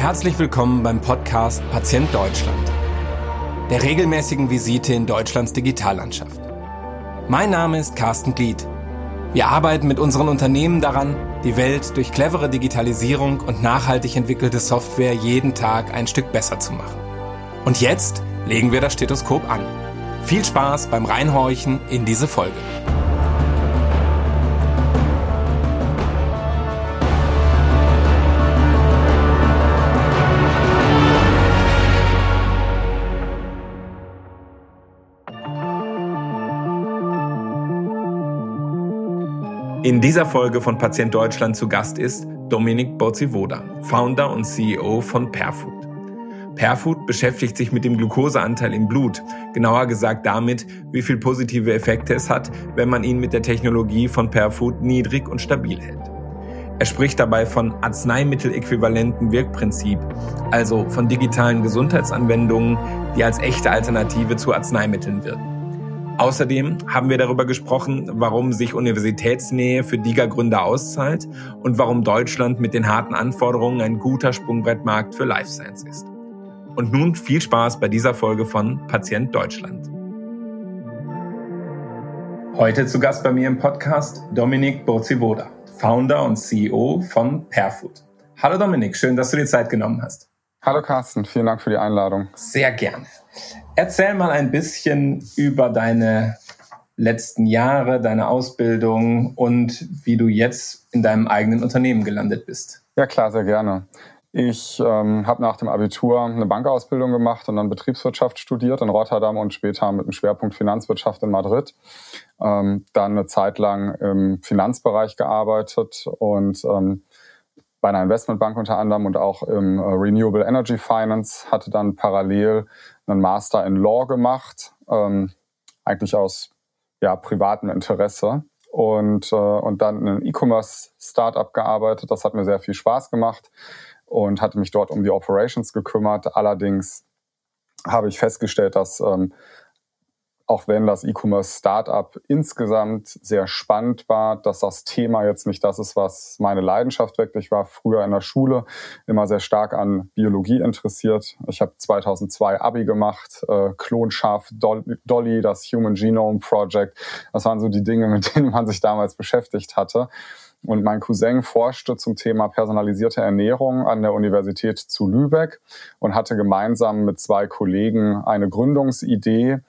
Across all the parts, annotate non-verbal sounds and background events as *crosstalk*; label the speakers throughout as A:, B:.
A: Herzlich willkommen beim Podcast Patient Deutschland, der regelmäßigen Visite in Deutschlands Digitallandschaft. Mein Name ist Carsten Glied. Wir arbeiten mit unseren Unternehmen daran, die Welt durch clevere Digitalisierung und nachhaltig entwickelte Software jeden Tag ein Stück besser zu machen. Und jetzt legen wir das Stethoskop an. Viel Spaß beim Reinhorchen in diese Folge. In dieser Folge von Patient Deutschland zu Gast ist Dominik Borzivoda, Founder und CEO von Perfood. Perfood beschäftigt sich mit dem Glukoseanteil im Blut, genauer gesagt damit, wie viel positive Effekte es hat, wenn man ihn mit der Technologie von Perfood niedrig und stabil hält. Er spricht dabei von Arzneimitteläquivalenten Wirkprinzip, also von digitalen Gesundheitsanwendungen, die als echte Alternative zu Arzneimitteln wirken. Außerdem haben wir darüber gesprochen, warum sich Universitätsnähe für DIGA-Gründer auszahlt und warum Deutschland mit den harten Anforderungen ein guter Sprungbrettmarkt für Life Science ist. Und nun viel Spaß bei dieser Folge von Patient Deutschland. Heute zu Gast bei mir im Podcast Dominik Borzivoda, Founder und CEO von Perfood. Hallo Dominik, schön, dass du dir Zeit genommen hast.
B: Hallo Carsten, vielen Dank für die Einladung.
A: Sehr gerne. Erzähl mal ein bisschen über deine letzten Jahre, deine Ausbildung und wie du jetzt in deinem eigenen Unternehmen gelandet bist.
B: Ja klar, sehr gerne. Ich ähm, habe nach dem Abitur eine Bankausbildung gemacht und dann Betriebswirtschaft studiert in Rotterdam und später mit dem Schwerpunkt Finanzwirtschaft in Madrid. Ähm, dann eine Zeit lang im Finanzbereich gearbeitet und ähm, bei einer Investmentbank unter anderem und auch im äh, Renewable Energy Finance, hatte dann parallel einen Master in Law gemacht, ähm, eigentlich aus ja, privatem Interesse und, äh, und dann in einem E-Commerce-Startup gearbeitet. Das hat mir sehr viel Spaß gemacht und hatte mich dort um die Operations gekümmert. Allerdings habe ich festgestellt, dass ähm, auch wenn das E-Commerce-Startup insgesamt sehr spannend war, dass das Thema jetzt nicht das ist, was meine Leidenschaft weckt. Ich war früher in der Schule immer sehr stark an Biologie interessiert. Ich habe 2002 Abi gemacht, äh, Klonschaf Dolly, das Human Genome Project. Das waren so die Dinge, mit denen man sich damals beschäftigt hatte. Und mein Cousin forschte zum Thema personalisierte Ernährung an der Universität zu Lübeck und hatte gemeinsam mit zwei Kollegen eine Gründungsidee,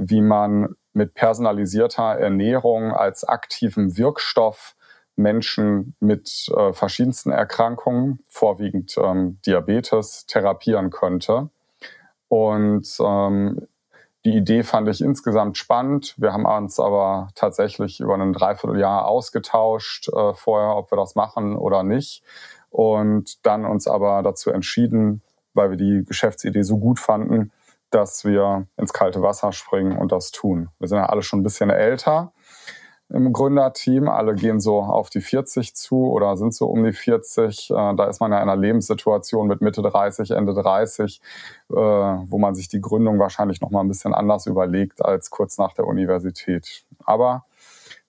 B: wie man mit personalisierter Ernährung als aktiven Wirkstoff Menschen mit äh, verschiedensten Erkrankungen, vorwiegend ähm, Diabetes, therapieren könnte. Und ähm, die Idee fand ich insgesamt spannend. Wir haben uns aber tatsächlich über ein Dreivierteljahr ausgetauscht äh, vorher, ob wir das machen oder nicht. Und dann uns aber dazu entschieden, weil wir die Geschäftsidee so gut fanden, dass wir ins kalte Wasser springen und das tun. Wir sind ja alle schon ein bisschen älter im Gründerteam. Alle gehen so auf die 40 zu oder sind so um die 40. Äh, da ist man ja in einer Lebenssituation mit Mitte 30, Ende 30, äh, wo man sich die Gründung wahrscheinlich noch mal ein bisschen anders überlegt als kurz nach der Universität. Aber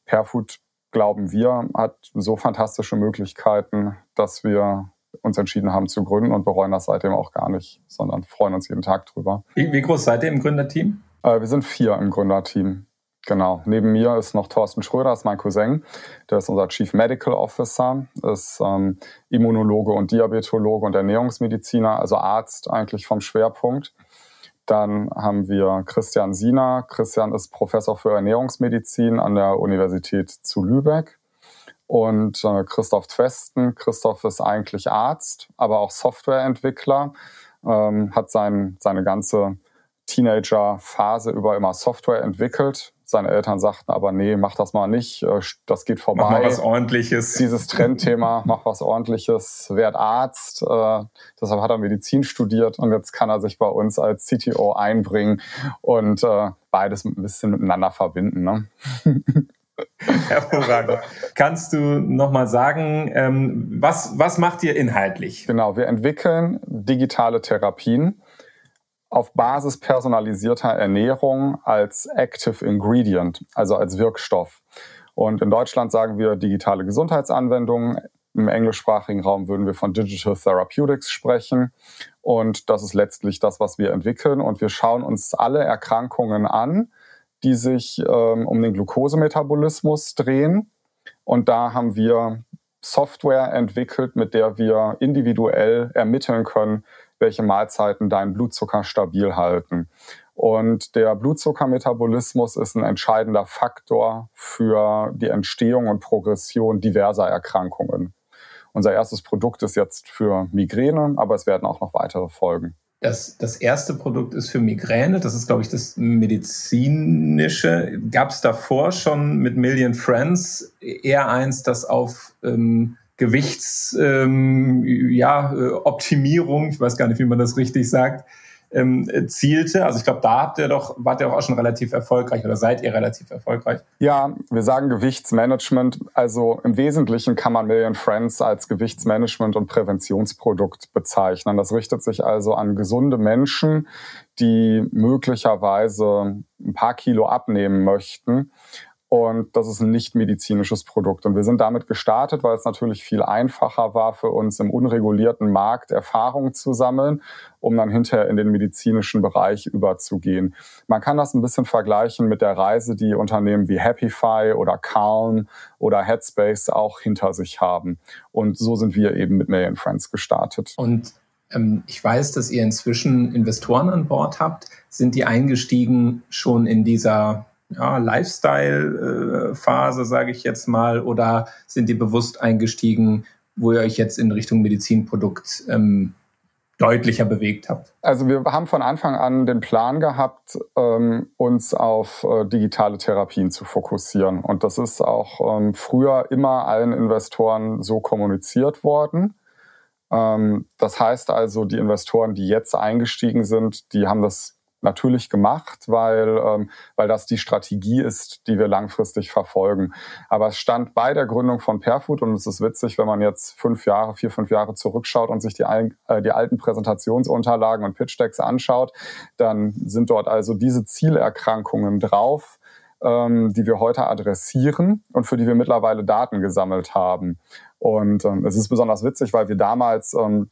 B: Perfood, glauben wir, hat so fantastische Möglichkeiten, dass wir uns entschieden haben zu gründen und bereuen das seitdem auch gar nicht, sondern freuen uns jeden Tag drüber.
A: Wie, wie groß seid ihr im Gründerteam?
B: Äh, wir sind vier im Gründerteam. Genau. Neben mir ist noch Thorsten Schröder, ist mein Cousin. Der ist unser Chief Medical Officer, ist ähm, Immunologe und Diabetologe und Ernährungsmediziner, also Arzt eigentlich vom Schwerpunkt. Dann haben wir Christian Siener. Christian ist Professor für Ernährungsmedizin an der Universität zu Lübeck und äh, Christoph Twesten. Christoph ist eigentlich Arzt, aber auch Softwareentwickler, ähm, hat sein, seine ganze Teenager-Phase über immer Software entwickelt. Seine Eltern sagten aber, nee, mach das mal nicht, äh, das geht vorbei. Mach
A: mal was Ordentliches.
B: Dieses Trendthema, *laughs* mach was Ordentliches, werd Arzt. Äh, deshalb hat er Medizin studiert und jetzt kann er sich bei uns als CTO einbringen und äh, beides ein bisschen miteinander verbinden. Ne? *laughs* *laughs*
A: Hervorragend. Kannst du nochmal sagen, ähm, was, was macht ihr inhaltlich?
B: Genau, wir entwickeln digitale Therapien auf Basis personalisierter Ernährung als Active Ingredient, also als Wirkstoff. Und in Deutschland sagen wir digitale Gesundheitsanwendungen. Im englischsprachigen Raum würden wir von Digital Therapeutics sprechen. Und das ist letztlich das, was wir entwickeln. Und wir schauen uns alle Erkrankungen an, die sich ähm, um den Glukosemetabolismus drehen. Und da haben wir Software entwickelt, mit der wir individuell ermitteln können, welche Mahlzeiten deinen Blutzucker stabil halten. Und der Blutzuckermetabolismus ist ein entscheidender Faktor für die Entstehung und Progression diverser Erkrankungen. Unser erstes Produkt ist jetzt für Migräne, aber es werden auch noch weitere folgen.
A: Das, das erste Produkt ist für Migräne. Das ist, glaube ich, das medizinische. Gab es davor schon mit Million Friends eher eins, das auf ähm, Gewichtsoptimierung, ähm, ja, äh, ich weiß gar nicht, wie man das richtig sagt, ähm, zielte. Also ich glaube, da habt ihr doch, wart ihr auch schon relativ erfolgreich oder seid ihr relativ erfolgreich?
B: Ja, wir sagen Gewichtsmanagement. Also im Wesentlichen kann man Million Friends als Gewichtsmanagement und Präventionsprodukt bezeichnen. Das richtet sich also an gesunde Menschen, die möglicherweise ein paar Kilo abnehmen möchten und das ist ein nicht medizinisches Produkt. Und wir sind damit gestartet, weil es natürlich viel einfacher war für uns im unregulierten Markt Erfahrung zu sammeln, um dann hinterher in den medizinischen Bereich überzugehen. Man kann das ein bisschen vergleichen mit der Reise, die Unternehmen wie Happify oder Calm oder Headspace auch hinter sich haben. Und so sind wir eben mit Million Friends gestartet.
A: Und ähm, ich weiß, dass ihr inzwischen Investoren an Bord habt. Sind die eingestiegen schon in dieser ja, Lifestyle-Phase, sage ich jetzt mal, oder sind die bewusst eingestiegen, wo ihr euch jetzt in Richtung Medizinprodukt ähm, deutlicher bewegt habt?
B: Also wir haben von Anfang an den Plan gehabt, ähm, uns auf äh, digitale Therapien zu fokussieren. Und das ist auch ähm, früher immer allen Investoren so kommuniziert worden. Ähm, das heißt also, die Investoren, die jetzt eingestiegen sind, die haben das natürlich gemacht, weil, ähm, weil das die Strategie ist, die wir langfristig verfolgen. Aber es stand bei der Gründung von Perfood und es ist witzig, wenn man jetzt fünf Jahre, vier, fünf Jahre zurückschaut und sich die, äh, die alten Präsentationsunterlagen und Pitch-Decks anschaut, dann sind dort also diese Zielerkrankungen drauf, ähm, die wir heute adressieren und für die wir mittlerweile Daten gesammelt haben. Und ähm, es ist besonders witzig, weil wir damals ähm,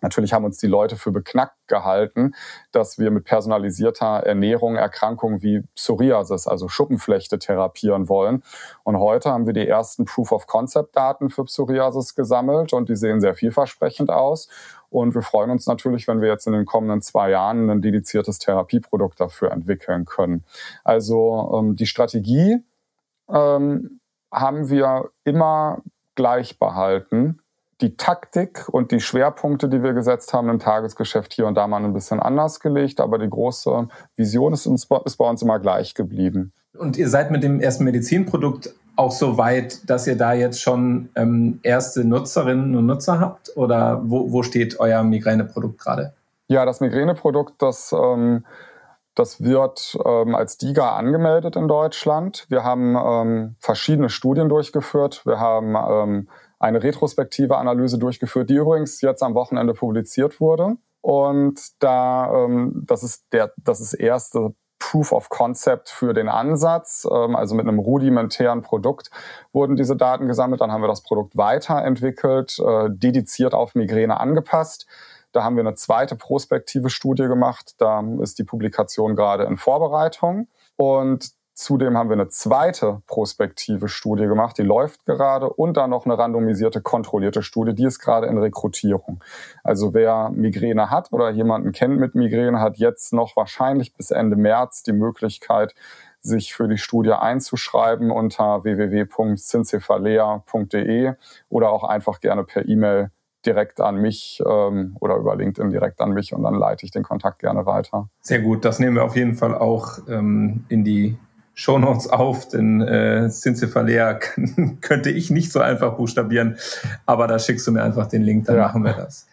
B: Natürlich haben uns die Leute für beknackt gehalten, dass wir mit personalisierter Ernährung Erkrankungen wie Psoriasis, also Schuppenflechte, therapieren wollen. Und heute haben wir die ersten Proof-of-Concept-Daten für Psoriasis gesammelt und die sehen sehr vielversprechend aus. Und wir freuen uns natürlich, wenn wir jetzt in den kommenden zwei Jahren ein dediziertes Therapieprodukt dafür entwickeln können. Also ähm, die Strategie ähm, haben wir immer gleich behalten die Taktik und die Schwerpunkte, die wir gesetzt haben im Tagesgeschäft hier und da mal ein bisschen anders gelegt, aber die große Vision ist, uns, ist bei uns immer gleich geblieben.
A: Und ihr seid mit dem ersten Medizinprodukt auch so weit, dass ihr da jetzt schon ähm, erste Nutzerinnen und Nutzer habt? Oder wo, wo steht euer Migräneprodukt gerade?
B: Ja, das Migräneprodukt, das, ähm, das wird ähm, als DIGA angemeldet in Deutschland. Wir haben ähm, verschiedene Studien durchgeführt. Wir haben ähm, eine retrospektive Analyse durchgeführt, die übrigens jetzt am Wochenende publiziert wurde. Und da, ähm, das ist der, das ist erste Proof of Concept für den Ansatz, ähm, also mit einem rudimentären Produkt wurden diese Daten gesammelt. Dann haben wir das Produkt weiterentwickelt, äh, dediziert auf Migräne angepasst. Da haben wir eine zweite prospektive Studie gemacht. Da ist die Publikation gerade in Vorbereitung. Und Zudem haben wir eine zweite prospektive Studie gemacht, die läuft gerade und dann noch eine randomisierte, kontrollierte Studie, die ist gerade in Rekrutierung. Also wer Migräne hat oder jemanden kennt mit Migräne, hat jetzt noch wahrscheinlich bis Ende März die Möglichkeit, sich für die Studie einzuschreiben unter www.syncephalea.de oder auch einfach gerne per E-Mail direkt an mich ähm, oder über LinkedIn direkt an mich und dann leite ich den Kontakt gerne weiter.
A: Sehr gut, das nehmen wir auf jeden Fall auch ähm, in die Shownotes auf, denn äh, Cincephalea *laughs* könnte ich nicht so einfach buchstabieren, aber da schickst du mir einfach den Link, dann ja. machen wir das.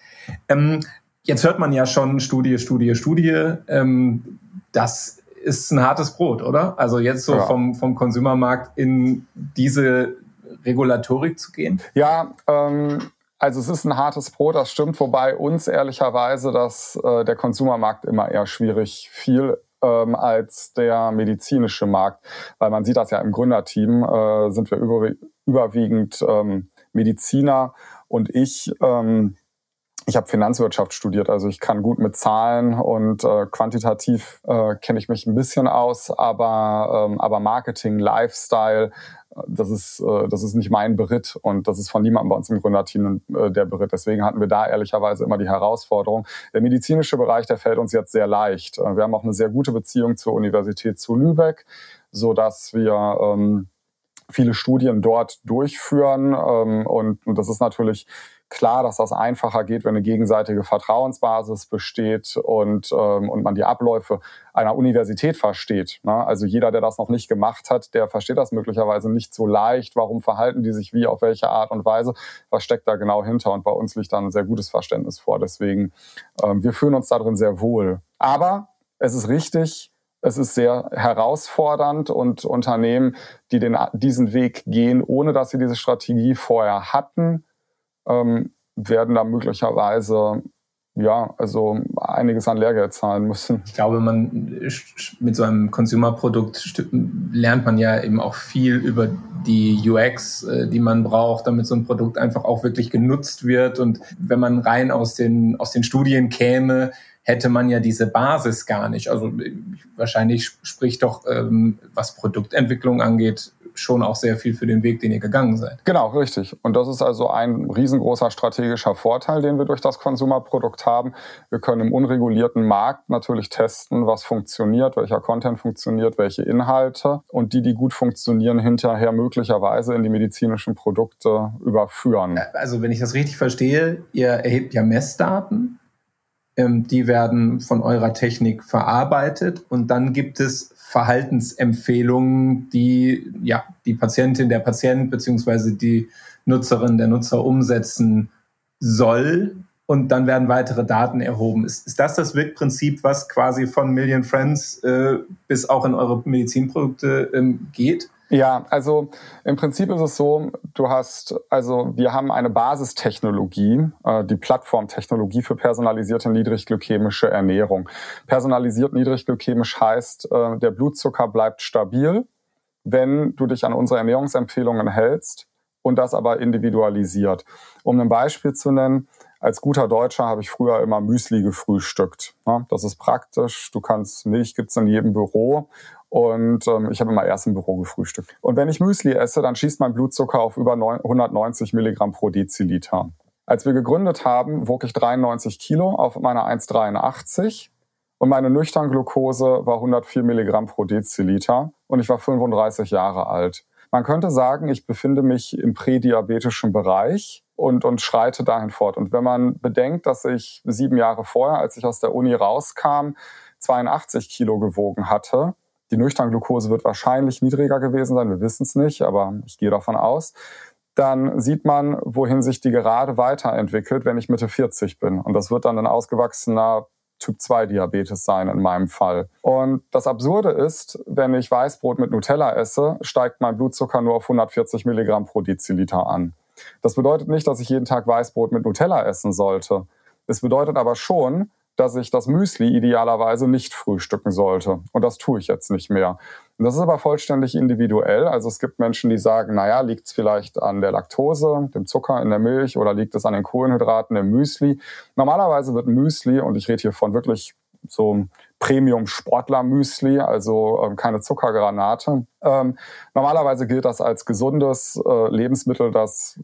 A: Ähm, jetzt hört man ja schon Studie, Studie, Studie. Ähm, das ist ein hartes Brot, oder? Also jetzt so ja. vom, vom Konsumermarkt in diese Regulatorik zu gehen?
B: Ja, ähm, also es ist ein hartes Brot, das stimmt, wobei uns ehrlicherweise dass äh, der Konsumermarkt immer eher schwierig fiel ähm, als der medizinische Markt. Weil man sieht das ja im Gründerteam, äh, sind wir über, überwiegend ähm, Mediziner und ich, ähm, ich habe Finanzwirtschaft studiert, also ich kann gut mit Zahlen und äh, quantitativ äh, kenne ich mich ein bisschen aus, aber, ähm, aber Marketing, Lifestyle, das ist, äh, das ist nicht mein Beritt und das ist von niemandem bei uns im Gründerteam äh, der Beritt. Deswegen hatten wir da ehrlicherweise immer die Herausforderung. Der medizinische Bereich, der fällt uns jetzt sehr leicht. Äh, wir haben auch eine sehr gute Beziehung zur Universität zu Lübeck, so dass wir ähm, viele Studien dort durchführen ähm, und, und das ist natürlich klar, dass das einfacher geht, wenn eine gegenseitige Vertrauensbasis besteht und, ähm, und man die Abläufe einer Universität versteht. Ne? Also jeder, der das noch nicht gemacht hat, der versteht das möglicherweise nicht so leicht. Warum verhalten die sich wie, auf welche Art und Weise? Was steckt da genau hinter? Und bei uns liegt da ein sehr gutes Verständnis vor. Deswegen, ähm, wir fühlen uns darin sehr wohl. Aber es ist richtig, es ist sehr herausfordernd und Unternehmen, die den, diesen Weg gehen, ohne dass sie diese Strategie vorher hatten, ähm, werden da möglicherweise ja, also einiges an Lehrgeld zahlen müssen.
A: Ich glaube, man mit so einem Consumer-Produkt lernt man ja eben auch viel über die UX, äh, die man braucht, damit so ein Produkt einfach auch wirklich genutzt wird. Und wenn man rein aus den, aus den Studien käme, hätte man ja diese Basis gar nicht. Also wahrscheinlich spricht doch, ähm, was Produktentwicklung angeht, schon auch sehr viel für den Weg, den ihr gegangen seid.
B: Genau, richtig. Und das ist also ein riesengroßer strategischer Vorteil, den wir durch das Konsumerprodukt haben. Wir können im unregulierten Markt natürlich testen, was funktioniert, welcher Content funktioniert, welche Inhalte und die, die gut funktionieren, hinterher möglicherweise in die medizinischen Produkte überführen.
A: Also wenn ich das richtig verstehe, ihr erhebt ja Messdaten ähm, die werden von eurer Technik verarbeitet und dann gibt es Verhaltensempfehlungen, die ja die Patientin, der Patient beziehungsweise die Nutzerin, der Nutzer umsetzen soll und dann werden weitere Daten erhoben. Ist, ist das das Wirkprinzip, was quasi von Million Friends äh, bis auch in eure Medizinprodukte ähm, geht?
B: Ja, also im Prinzip ist es so, du hast, also wir haben eine Basistechnologie, äh, die Plattformtechnologie für personalisierte niedrigglykämische Ernährung. Personalisiert niedrigglykämisch heißt, äh, der Blutzucker bleibt stabil, wenn du dich an unsere Ernährungsempfehlungen hältst und das aber individualisiert. Um ein Beispiel zu nennen, als guter Deutscher habe ich früher immer Müsli gefrühstückt. Das ist praktisch. Du kannst Milch gibt's in jedem Büro und ähm, ich habe immer erst im Büro gefrühstückt. Und wenn ich Müsli esse, dann schießt mein Blutzucker auf über 190 Milligramm pro Deziliter. Als wir gegründet haben, wog ich 93 Kilo auf meiner 1,83 und meine Nüchtern-Glucose war 104 Milligramm pro Deziliter und ich war 35 Jahre alt. Man könnte sagen, ich befinde mich im prädiabetischen Bereich und, und schreite dahin fort. Und wenn man bedenkt, dass ich sieben Jahre vorher, als ich aus der Uni rauskam, 82 Kilo gewogen hatte, die Nüchternglucose wird wahrscheinlich niedriger gewesen sein, wir wissen es nicht, aber ich gehe davon aus, dann sieht man, wohin sich die gerade weiterentwickelt, wenn ich Mitte 40 bin. Und das wird dann ein ausgewachsener Typ 2 Diabetes sein in meinem Fall. Und das Absurde ist, wenn ich Weißbrot mit Nutella esse, steigt mein Blutzucker nur auf 140 Milligramm pro Deziliter an. Das bedeutet nicht, dass ich jeden Tag Weißbrot mit Nutella essen sollte. Es bedeutet aber schon, dass ich das Müsli idealerweise nicht frühstücken sollte. Und das tue ich jetzt nicht mehr. Und das ist aber vollständig individuell. Also es gibt Menschen, die sagen, naja, liegt es vielleicht an der Laktose, dem Zucker in der Milch oder liegt es an den Kohlenhydraten im Müsli? Normalerweise wird Müsli, und ich rede hier von wirklich so Premium-Sportler-Müsli, also ähm, keine Zuckergranate. Ähm, normalerweise gilt das als gesundes äh, Lebensmittel, das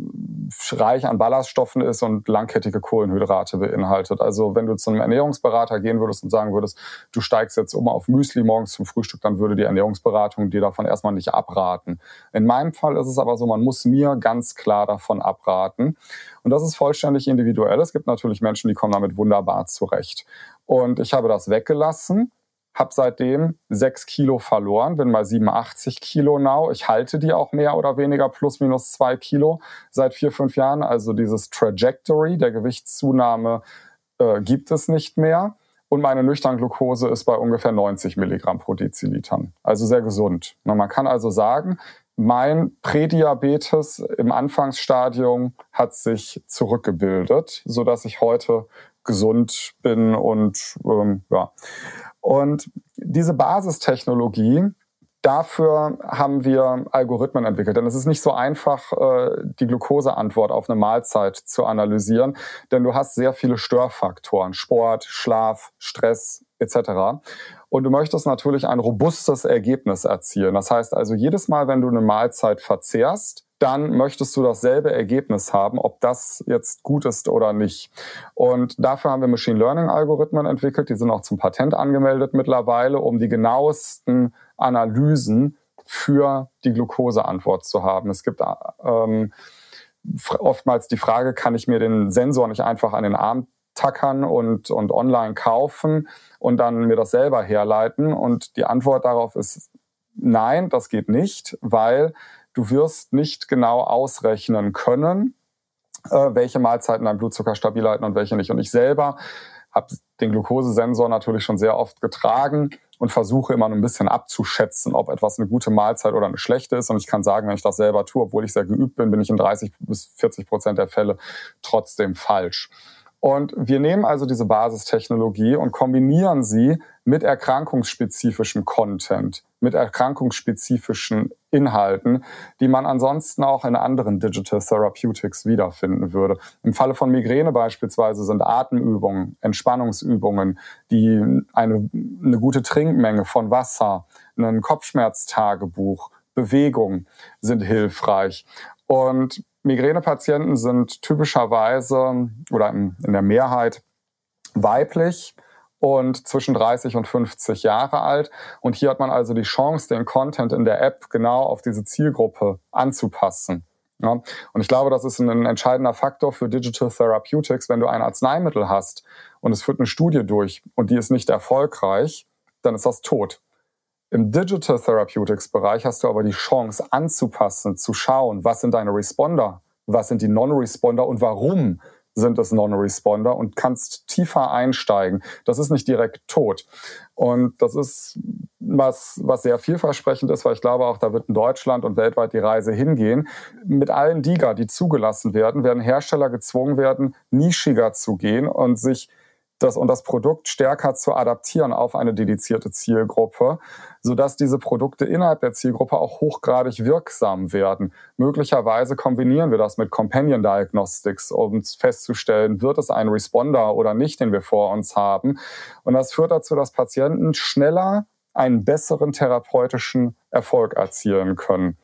B: reich an Ballaststoffen ist und langkettige Kohlenhydrate beinhaltet. Also wenn du zu einem Ernährungsberater gehen würdest und sagen würdest, du steigst jetzt um auf Müsli morgens zum Frühstück, dann würde die Ernährungsberatung dir davon erstmal nicht abraten. In meinem Fall ist es aber so, man muss mir ganz klar davon abraten. Und das ist vollständig individuell. Es gibt natürlich Menschen, die kommen damit wunderbar zurecht. Und ich habe das weggelassen, habe seitdem sechs Kilo verloren, bin bei 87 Kilo now. Ich halte die auch mehr oder weniger plus minus zwei Kilo seit vier, fünf Jahren. Also dieses Trajectory der Gewichtszunahme äh, gibt es nicht mehr. Und meine Nüchternglucose ist bei ungefähr 90 Milligramm pro Deziliter. Also sehr gesund. Man kann also sagen, mein Prädiabetes im Anfangsstadium hat sich zurückgebildet, so dass ich heute gesund bin und ähm, ja. Und diese Basistechnologie Dafür haben wir Algorithmen entwickelt, denn es ist nicht so einfach, äh, die Glukoseantwort auf eine Mahlzeit zu analysieren, denn du hast sehr viele Störfaktoren, Sport, Schlaf, Stress etc. Und du möchtest natürlich ein robustes Ergebnis erzielen. Das heißt also, jedes Mal, wenn du eine Mahlzeit verzehrst, dann möchtest du dasselbe Ergebnis haben, ob das jetzt gut ist oder nicht. Und dafür haben wir Machine Learning Algorithmen entwickelt, die sind auch zum Patent angemeldet mittlerweile, um die genauesten Analysen für die Glukoseantwort zu haben. Es gibt ähm, oftmals die Frage, kann ich mir den Sensor nicht einfach an den Arm tackern und, und online kaufen und dann mir das selber herleiten? Und die Antwort darauf ist nein, das geht nicht, weil Du wirst nicht genau ausrechnen können, äh, welche Mahlzeiten dein Blutzucker stabil halten und welche nicht. Und ich selber habe den Glukosesensor natürlich schon sehr oft getragen und versuche immer ein bisschen abzuschätzen, ob etwas eine gute Mahlzeit oder eine schlechte ist. Und ich kann sagen, wenn ich das selber tue, obwohl ich sehr geübt bin, bin ich in 30 bis 40 Prozent der Fälle trotzdem falsch. Und wir nehmen also diese Basistechnologie und kombinieren sie mit erkrankungsspezifischem Content, mit erkrankungsspezifischen Inhalten, die man ansonsten auch in anderen Digital Therapeutics wiederfinden würde. Im Falle von Migräne beispielsweise sind Atemübungen, Entspannungsübungen, die eine, eine gute Trinkmenge von Wasser, ein Kopfschmerztagebuch, Bewegung sind hilfreich. Und Migränepatienten sind typischerweise oder in, der Mehrheit weiblich und zwischen 30 und 50 Jahre alt. Und hier hat man also die Chance, den Content in der App genau auf diese Zielgruppe anzupassen. Ja, und ich glaube, das ist ein entscheidender Faktor für Digital Therapeutics. Wenn du ein Arzneimittel hast und es führt eine Studie durch und die ist nicht erfolgreich, dann ist das tot. Im Digital Therapeutics Bereich hast du aber die Chance anzupassen, zu schauen, was sind deine Responder, was sind die Non-Responder und warum sind es Non-Responder und kannst tiefer einsteigen. Das ist nicht direkt tot. Und das ist was, was sehr vielversprechend ist, weil ich glaube auch, da wird in Deutschland und weltweit die Reise hingehen. Mit allen DIGA, die zugelassen werden, werden Hersteller gezwungen werden, nischiger zu gehen und sich das und das Produkt stärker zu adaptieren auf eine dedizierte Zielgruppe, sodass diese Produkte innerhalb der Zielgruppe auch hochgradig wirksam werden. Möglicherweise kombinieren wir das mit Companion Diagnostics, um festzustellen, wird es ein Responder oder nicht, den wir vor uns haben. Und das führt dazu, dass Patienten schneller einen besseren therapeutischen Erfolg erzielen können.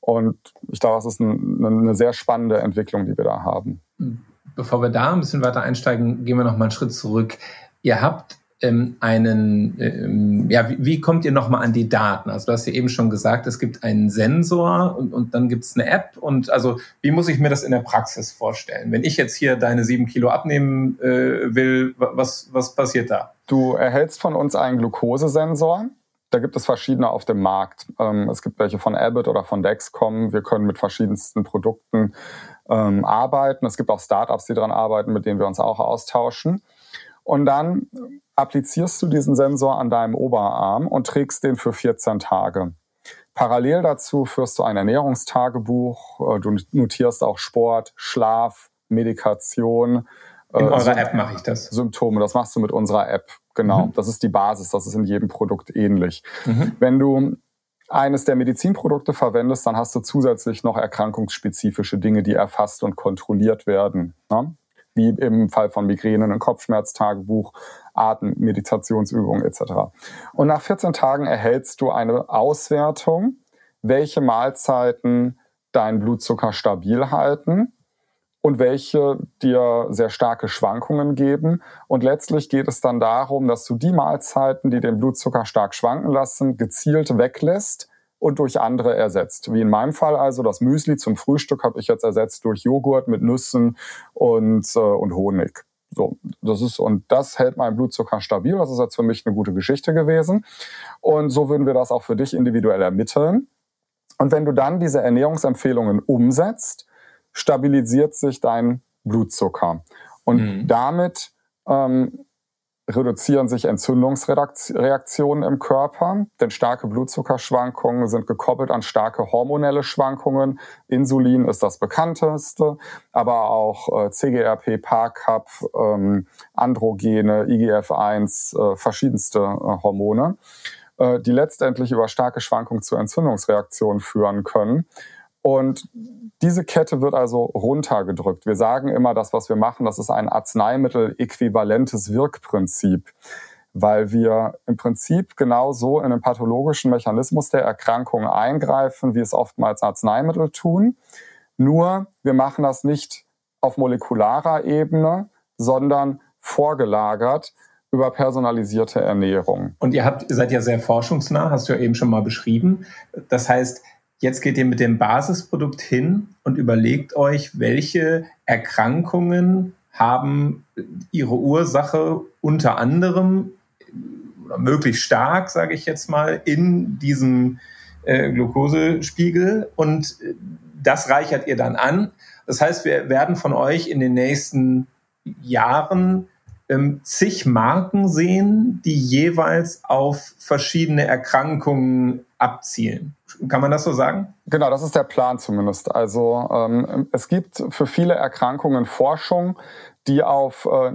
B: Und ich glaube, das ist eine sehr spannende Entwicklung, die wir da haben.
A: Mhm bevor wir da ein bisschen weiter einsteigen, gehen wir noch mal einen Schritt zurück. Ihr habt ähm, einen, ähm, ja, wie, wie, kommt ihr nochmal an die Daten? Also du hast ja eben schon gesagt, es gibt einen Sensor und, und dann gibt es eine App und also wie muss ich mir das in der Praxis vorstellen? Wenn ich jetzt hier deine sieben Kilo abnehmen äh, will, was, was passiert da?
B: Du erhältst von uns einen Glukosesensor. Da gibt es verschiedene auf dem Markt. Ähm, es gibt welche von Abbott oder von Dexcom. Wir können mit verschiedensten Produkten ähm, arbeiten. Es gibt auch Startups, die daran arbeiten, mit denen wir uns auch austauschen. Und dann applizierst du diesen Sensor an deinem Oberarm und trägst den für 14 Tage. Parallel dazu führst du ein Ernährungstagebuch. Äh, du notierst auch Sport, Schlaf, Medikation.
A: In äh, eurer App mache ich das.
B: Symptome, das machst du mit unserer App. Genau, mhm. das ist die Basis, das ist in jedem Produkt ähnlich. Mhm. Wenn du eines der Medizinprodukte verwendest, dann hast du zusätzlich noch erkrankungsspezifische Dinge, die erfasst und kontrolliert werden. Ne? Wie im Fall von Migränen, ein Kopfschmerztagebuch, Atem, Meditationsübungen etc. Und nach 14 Tagen erhältst du eine Auswertung, welche Mahlzeiten deinen Blutzucker stabil halten und welche dir sehr starke Schwankungen geben. Und letztlich geht es dann darum, dass du die Mahlzeiten, die den Blutzucker stark schwanken lassen, gezielt weglässt und durch andere ersetzt. Wie in meinem Fall also das Müsli zum Frühstück habe ich jetzt ersetzt durch Joghurt mit Nüssen und, äh, und Honig. So, das ist, und das hält meinen Blutzucker stabil. Das ist jetzt für mich eine gute Geschichte gewesen. Und so würden wir das auch für dich individuell ermitteln. Und wenn du dann diese Ernährungsempfehlungen umsetzt, stabilisiert sich dein Blutzucker. Und mhm. damit ähm, reduzieren sich Entzündungsreaktionen im Körper, denn starke Blutzuckerschwankungen sind gekoppelt an starke hormonelle Schwankungen. Insulin ist das bekannteste, aber auch äh, CGRP, PARCAP, ähm, Androgene, IGF-1, äh, verschiedenste äh, Hormone. äh, die letztendlich über starke Schwankungen zu Entzündungsreaktionen führen können. Und diese Kette wird also runtergedrückt. Wir sagen immer, das, was wir machen, das ist ein Arzneimittel-äquivalentes Wirkprinzip, weil wir im Prinzip genauso in den pathologischen Mechanismus der Erkrankung eingreifen, wie es oftmals Arzneimittel tun. Nur wir machen das nicht auf molekularer Ebene, sondern vorgelagert über personalisierte Ernährung.
A: Und ihr habt, ihr seid ja sehr forschungsnah, hast du ja eben schon mal beschrieben. Das heißt, jetzt geht ihr mit dem Basisprodukt hin und überlegt euch, welche Erkrankungen haben ihre Ursache unter anderem oder möglichst stark, sage ich jetzt mal, in diesem äh, Glukosespiegel und das reichert ihr dann an. Das heißt, wir werden von euch in den nächsten Jahren ähm, zig Marken sehen, die jeweils auf verschiedene Erkrankungen abzielen. Kann man das so sagen?
B: Genau, das ist der Plan zumindest. Also ähm, es gibt für viele Erkrankungen Forschung, die auf äh,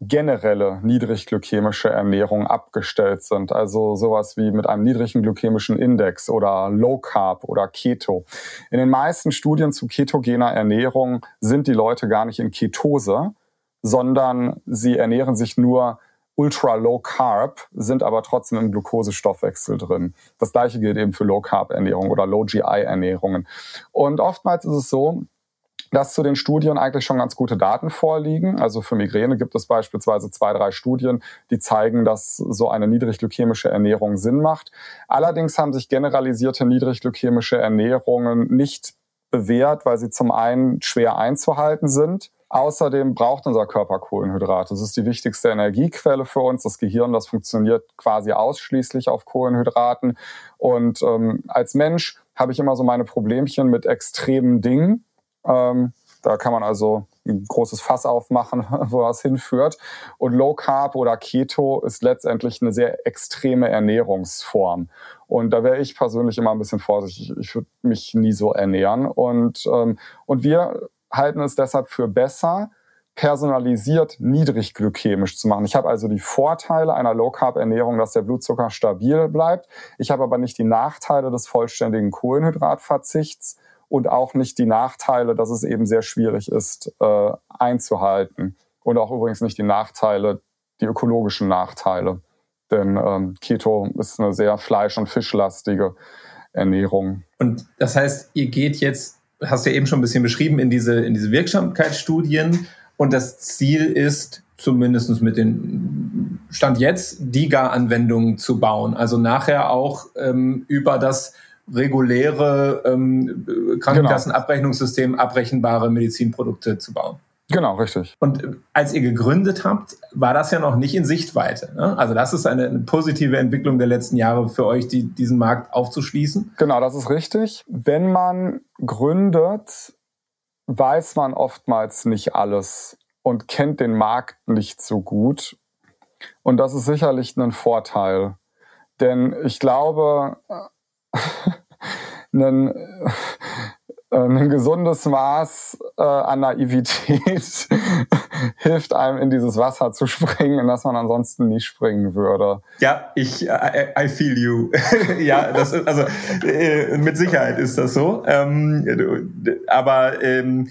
B: generelle niedrigglykämische Ernährung abgestellt sind. Also sowas wie mit einem niedrigen glykämischen Index oder Low Carb oder Keto. In den meisten Studien zu ketogener Ernährung sind die Leute gar nicht in Ketose, sondern sie ernähren sich nur ultra low carb, sind aber trotzdem im Glukosestoffwechsel drin. Das gleiche gilt eben für Low Carb Ernährung oder Low GI Ernährungen. Und oftmals ist es so, dass zu den Studien eigentlich schon ganz gute Daten vorliegen. Also für Migräne gibt es beispielsweise zwei, drei Studien, die zeigen, dass so eine niedrigglykämische Ernährung Sinn macht. Allerdings haben sich generalisierte niedrigglykämische Ernährungen nicht bewährt, weil sie zum einen schwer einzuhalten sind. Außerdem braucht unser Körper Kohlenhydrate. Das ist die wichtigste Energiequelle für uns. Das Gehirn, das funktioniert quasi ausschließlich auf Kohlenhydraten. Und ähm, als Mensch habe ich immer so meine Problemchen mit extremen Dingen. Ähm, da kann man also ein großes Fass aufmachen, *laughs* wo das hinführt. Und Low Carb oder Keto ist letztendlich eine sehr extreme Ernährungsform. Und da wäre ich persönlich immer ein bisschen vorsichtig. Ich würde mich nie so ernähren. Und, ähm, und wir halten es deshalb für besser, personalisiert niedrig glykämisch zu machen. Ich habe also die Vorteile einer Low-Carb-Ernährung, dass der Blutzucker stabil bleibt. Ich habe aber nicht die Nachteile des vollständigen Kohlenhydratverzichts und auch nicht die Nachteile, dass es eben sehr schwierig ist äh, einzuhalten. Und auch übrigens nicht die Nachteile, die ökologischen Nachteile. Denn ähm, Keto ist eine sehr fleisch- und fischlastige Ernährung.
A: Und das heißt, ihr geht jetzt, hast du ja eben schon ein bisschen beschrieben, in diese, in diese Wirksamkeitsstudien. Und das Ziel ist, zumindest mit den Stand jetzt, DIGA-Anwendungen zu bauen. Also nachher auch ähm, über das reguläre ähm, Krankenkassenabrechnungssystem abrechenbare Medizinprodukte zu bauen.
B: Genau, richtig.
A: Und äh, als ihr gegründet habt, war das ja noch nicht in Sichtweite. Ne? Also das ist eine, eine, positive Entwicklung der letzten Jahre für euch, die, diesen Markt aufzuschließen.
B: Genau, das ist richtig. Wenn man gründet, weiß man oftmals nicht alles und kennt den Markt nicht so gut. Und das ist sicherlich ein Vorteil. Denn ich glaube, *laughs* ein, äh, ein gesundes Maß äh, an Naivität *laughs* hilft einem in dieses Wasser zu springen, in das man ansonsten nie springen würde.
A: Ja, ich I, I feel you. *laughs* ja, das ist, also äh, mit Sicherheit ist das so. Ähm, aber ähm,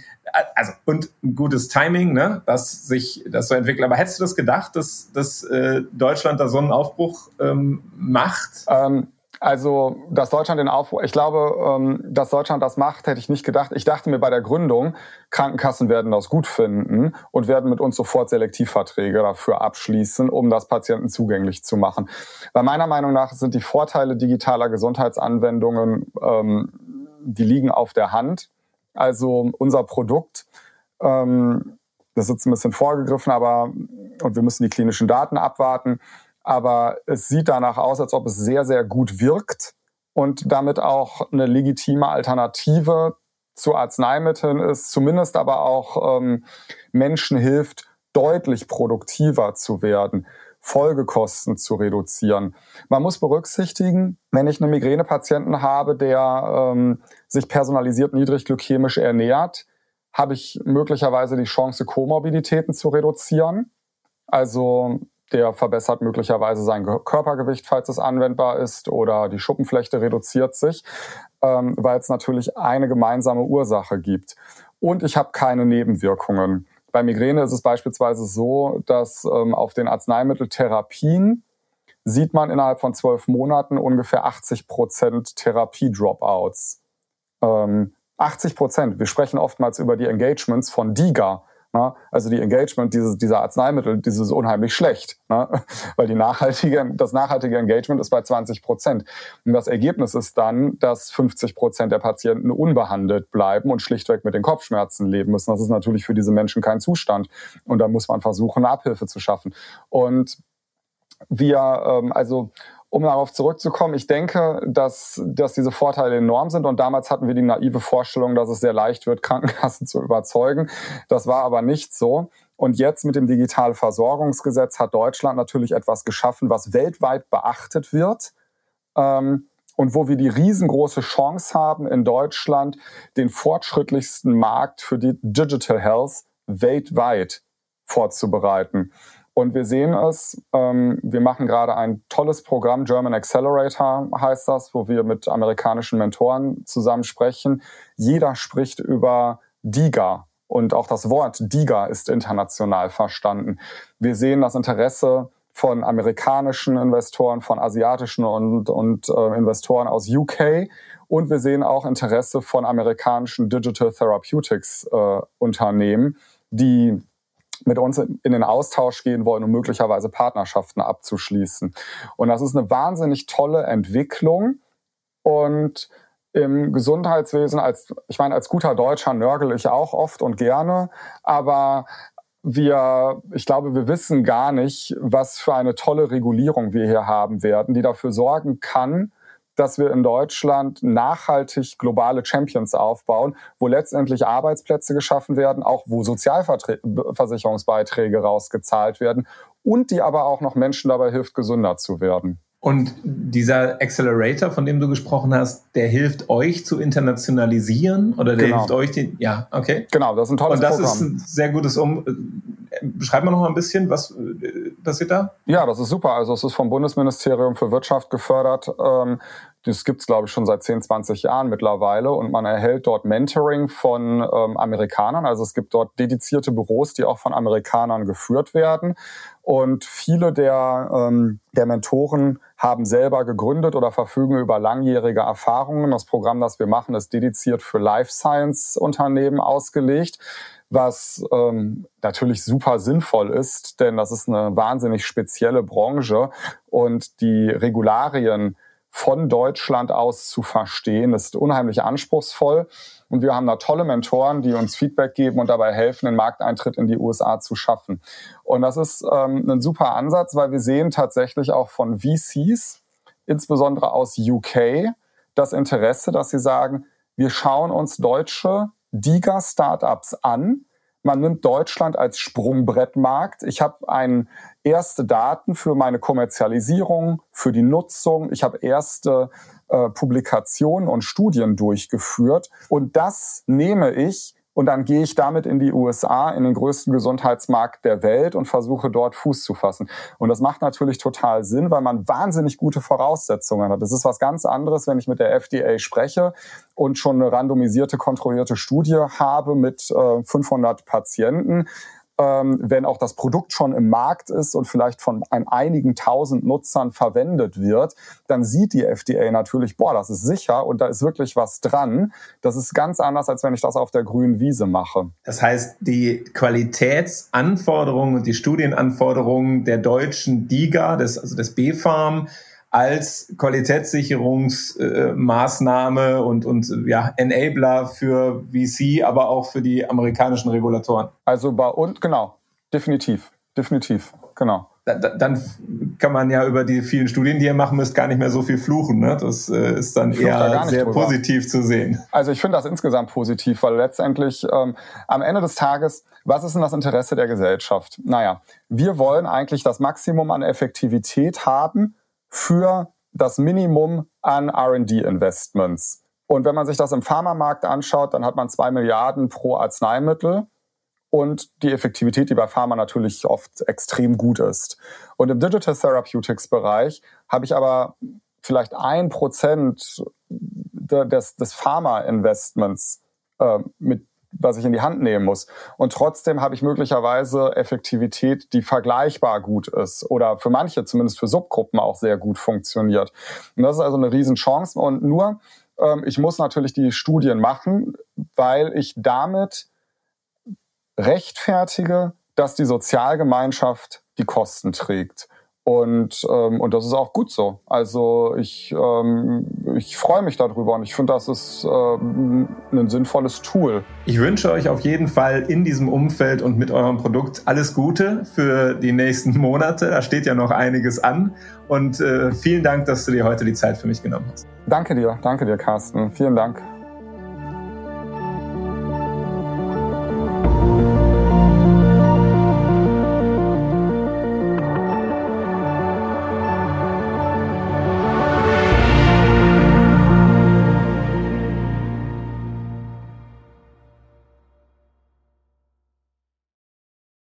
A: also und gutes Timing, ne, dass sich das so entwickelt. Aber hättest du das gedacht, dass, dass äh, Deutschland da so einen Aufbruch ähm, macht?
B: Ähm, also, dass Deutschland den Aufbruch, ich glaube, ähm, dass Deutschland das macht, hätte ich nicht gedacht. Ich dachte mir bei der Gründung, Krankenkassen werden das gut finden und werden mit uns sofort Selektivverträge dafür abschließen, um das Patienten zugänglich zu machen. Weil meiner Meinung nach sind die Vorteile digitaler Gesundheitsanwendungen, ähm, die liegen auf der Hand. Also unser Produkt, ähm, das ist jetzt ein bisschen vorgegriffen, aber und wir müssen die klinischen Daten abwarten aber es sieht danach aus, als ob es sehr, sehr gut wirkt und damit auch eine legitime Alternative zu Arzneimitteln ist, zumindest aber auch ähm, Menschen hilft, deutlich produktiver zu werden, Folgekosten zu reduzieren. Man muss berücksichtigen, wenn ich einen Migränepatienten habe, der ähm, sich personalisiert niedrigglykämisch ernährt, habe ich möglicherweise die Chance, Komorbiditäten zu reduzieren. Also der verbessert möglicherweise sein Körpergewicht, falls es anwendbar ist, oder die Schuppenflechte reduziert sich, ähm, weil es natürlich eine gemeinsame Ursache gibt. Und ich habe keine Nebenwirkungen. Bei Migräne ist es beispielsweise so, dass ähm, auf den Arzneimitteltherapien sieht man innerhalb von zwölf Monaten ungefähr 80 Prozent Therapie-Dropouts. Ähm, 80 Prozent. Wir sprechen oftmals über die Engagements von DIGA. Ne? Also die Engagement dieses, dieser Arzneimittel, dieses ist unheimlich schlecht, ne? *laughs* weil die nachhaltige, das nachhaltige Engagement ist bei 20 Prozent. Und das Ergebnis ist dann, dass 50 Prozent der Patienten unbehandelt bleiben und schlichtweg mit den Kopfschmerzen leben müssen. Das ist natürlich für diese Menschen kein Zustand. Und da muss man versuchen, Abhilfe zu schaffen. Und wir, ähm, also um darauf zurückzukommen, ich denke, dass, dass diese Vorteile enorm sind. Und damals hatten wir die naive Vorstellung, dass es sehr leicht wird, Krankenkassen *laughs* zu überzeugen. Das war aber nicht so. Und jetzt mit dem Digitalversorgungsgesetz hat Deutschland natürlich etwas geschaffen, was weltweit beachtet wird. Ähm, und wo wir die riesengroße Chance haben, in Deutschland den fortschrittlichsten Markt für die Digital Health weltweit vorzubereiten. Und wir sehen es, ähm, wir machen gerade ein tolles Programm, German Accelerator heißt das, wo wir mit amerikanischen Mentoren zusammen sprechen. Jeder spricht über DIGA und auch das Wort DIGA ist international verstanden. Wir sehen das Interesse von amerikanischen Investoren, von asiatischen und, und äh, Investoren aus UK. Und wir sehen auch Interesse von amerikanischen Digital Therapeutics äh, Unternehmen, die mit uns in den Austausch gehen wollen, um möglicherweise Partnerschaften abzuschließen. Und das ist eine wahnsinnig tolle Entwicklung. Und im Gesundheitswesen, als, ich meine, als guter Deutscher nörgel ich auch oft und gerne, aber wir, ich glaube, wir wissen gar nicht, was für eine tolle Regulierung wir hier haben werden, die dafür sorgen kann, dass wir in Deutschland nachhaltig globale Champions aufbauen, wo letztendlich Arbeitsplätze geschaffen werden, auch wo Sozialversicherungsbeiträge rausgezahlt werden und die aber auch noch Menschen dabei hilft, gesünder zu werden.
A: Und dieser Accelerator, von dem du gesprochen hast, der hilft euch zu internationalisieren oder der genau. hilft euch den, ja, okay.
B: Genau, das ist ein tolles
A: Programm.
B: Und das
A: Programm. ist ein sehr gutes Um. Beschreib mal noch mal ein bisschen, was äh, passiert da?
B: Ja, das ist super. Also es ist vom Bundesministerium für Wirtschaft gefördert. Ähm, das gibt's glaube ich, schon seit 10, 20 Jahren mittlerweile. Und man erhält dort Mentoring von ähm, Amerikanern. Also es gibt dort dedizierte Büros, die auch von Amerikanern geführt werden. Und viele der, ähm, der Mentoren haben selber gegründet oder verfügen über langjährige Erfahrungen. Das Programm, das wir machen, ist dediziert für Life Science Unternehmen ausgelegt was ähm, natürlich super sinnvoll ist, denn das ist eine wahnsinnig spezielle Branche und die Regularien von Deutschland aus zu verstehen. Ist unheimlich anspruchsvoll. Und wir haben da tolle Mentoren, die uns Feedback geben und dabei helfen, den Markteintritt in die USA zu schaffen. Und das ist ähm, ein super Ansatz, weil wir sehen tatsächlich auch von VCs, insbesondere aus UK, das Interesse, dass sie sagen, wir schauen uns deutsche DIGA-Startups an, man nimmt Deutschland als Sprungbrettmarkt. Ich habe ein, erste Daten für meine Kommerzialisierung, für die Nutzung. Ich habe erste äh, Publikationen und Studien durchgeführt. Und das nehme ich und dann gehe ich damit in die USA, in den größten Gesundheitsmarkt der Welt und versuche dort Fuß zu fassen. Und das macht natürlich total Sinn, weil man wahnsinnig gute Voraussetzungen hat. Das ist was ganz anderes, wenn ich mit der FDA spreche und schon eine randomisierte, kontrollierte Studie habe mit äh, 500 Patienten ähm, wenn auch das Produkt schon im Markt ist und vielleicht von ein, einigen tausend Nutzern verwendet wird, dann sieht die FDA natürlich, boah, das ist sicher und da ist wirklich was dran. Das ist ganz anders, als wenn ich das auf der grünen Wiese mache.
A: Das heißt, die Qualitätsanforderungen und die Studienanforderungen der deutschen DIGA, des, also des B-Farm, als Qualitätssicherungsmaßnahme und, und ja, Enabler für VC, aber auch für die amerikanischen Regulatoren.
B: Also bei uns, genau, definitiv, definitiv, genau.
A: Da, dann kann man ja über die vielen Studien, die ihr machen müsst, gar nicht mehr so viel fluchen. Ne? Das äh, ist dann eher da sehr drüber. positiv zu sehen.
B: Also ich finde das insgesamt positiv, weil letztendlich ähm, am Ende des Tages, was ist denn das Interesse der Gesellschaft? Naja, wir wollen eigentlich das Maximum an Effektivität haben für das Minimum an RD-Investments. Und wenn man sich das im Pharmamarkt anschaut, dann hat man zwei Milliarden pro Arzneimittel. und die Effektivität, die bei Pharma natürlich oft extrem gut ist. Und im Digital Therapeutics Bereich habe ich aber vielleicht ein Prozent des, des Pharma-Investments äh, mit was ich in die Hand nehmen muss. Und trotzdem habe ich möglicherweise Effektivität, die vergleichbar gut ist oder für manche, zumindest für Subgruppen, auch sehr gut funktioniert. Und das ist also eine Riesenchance. Und nur, ähm, ich muss natürlich die Studien machen, weil ich damit rechtfertige, dass die Sozialgemeinschaft die Kosten trägt. Und, ähm, und das ist auch gut so. Also ich, ähm, ich freue mich darüber und ich finde, das ist ähm, ein sinnvolles Tool.
A: Ich wünsche euch auf jeden Fall in diesem Umfeld und mit eurem Produkt alles Gute für die nächsten Monate. Da steht ja noch einiges an. Und äh, vielen Dank, dass du dir heute die Zeit für mich genommen hast.
B: Danke dir, danke dir, Carsten. Vielen Dank.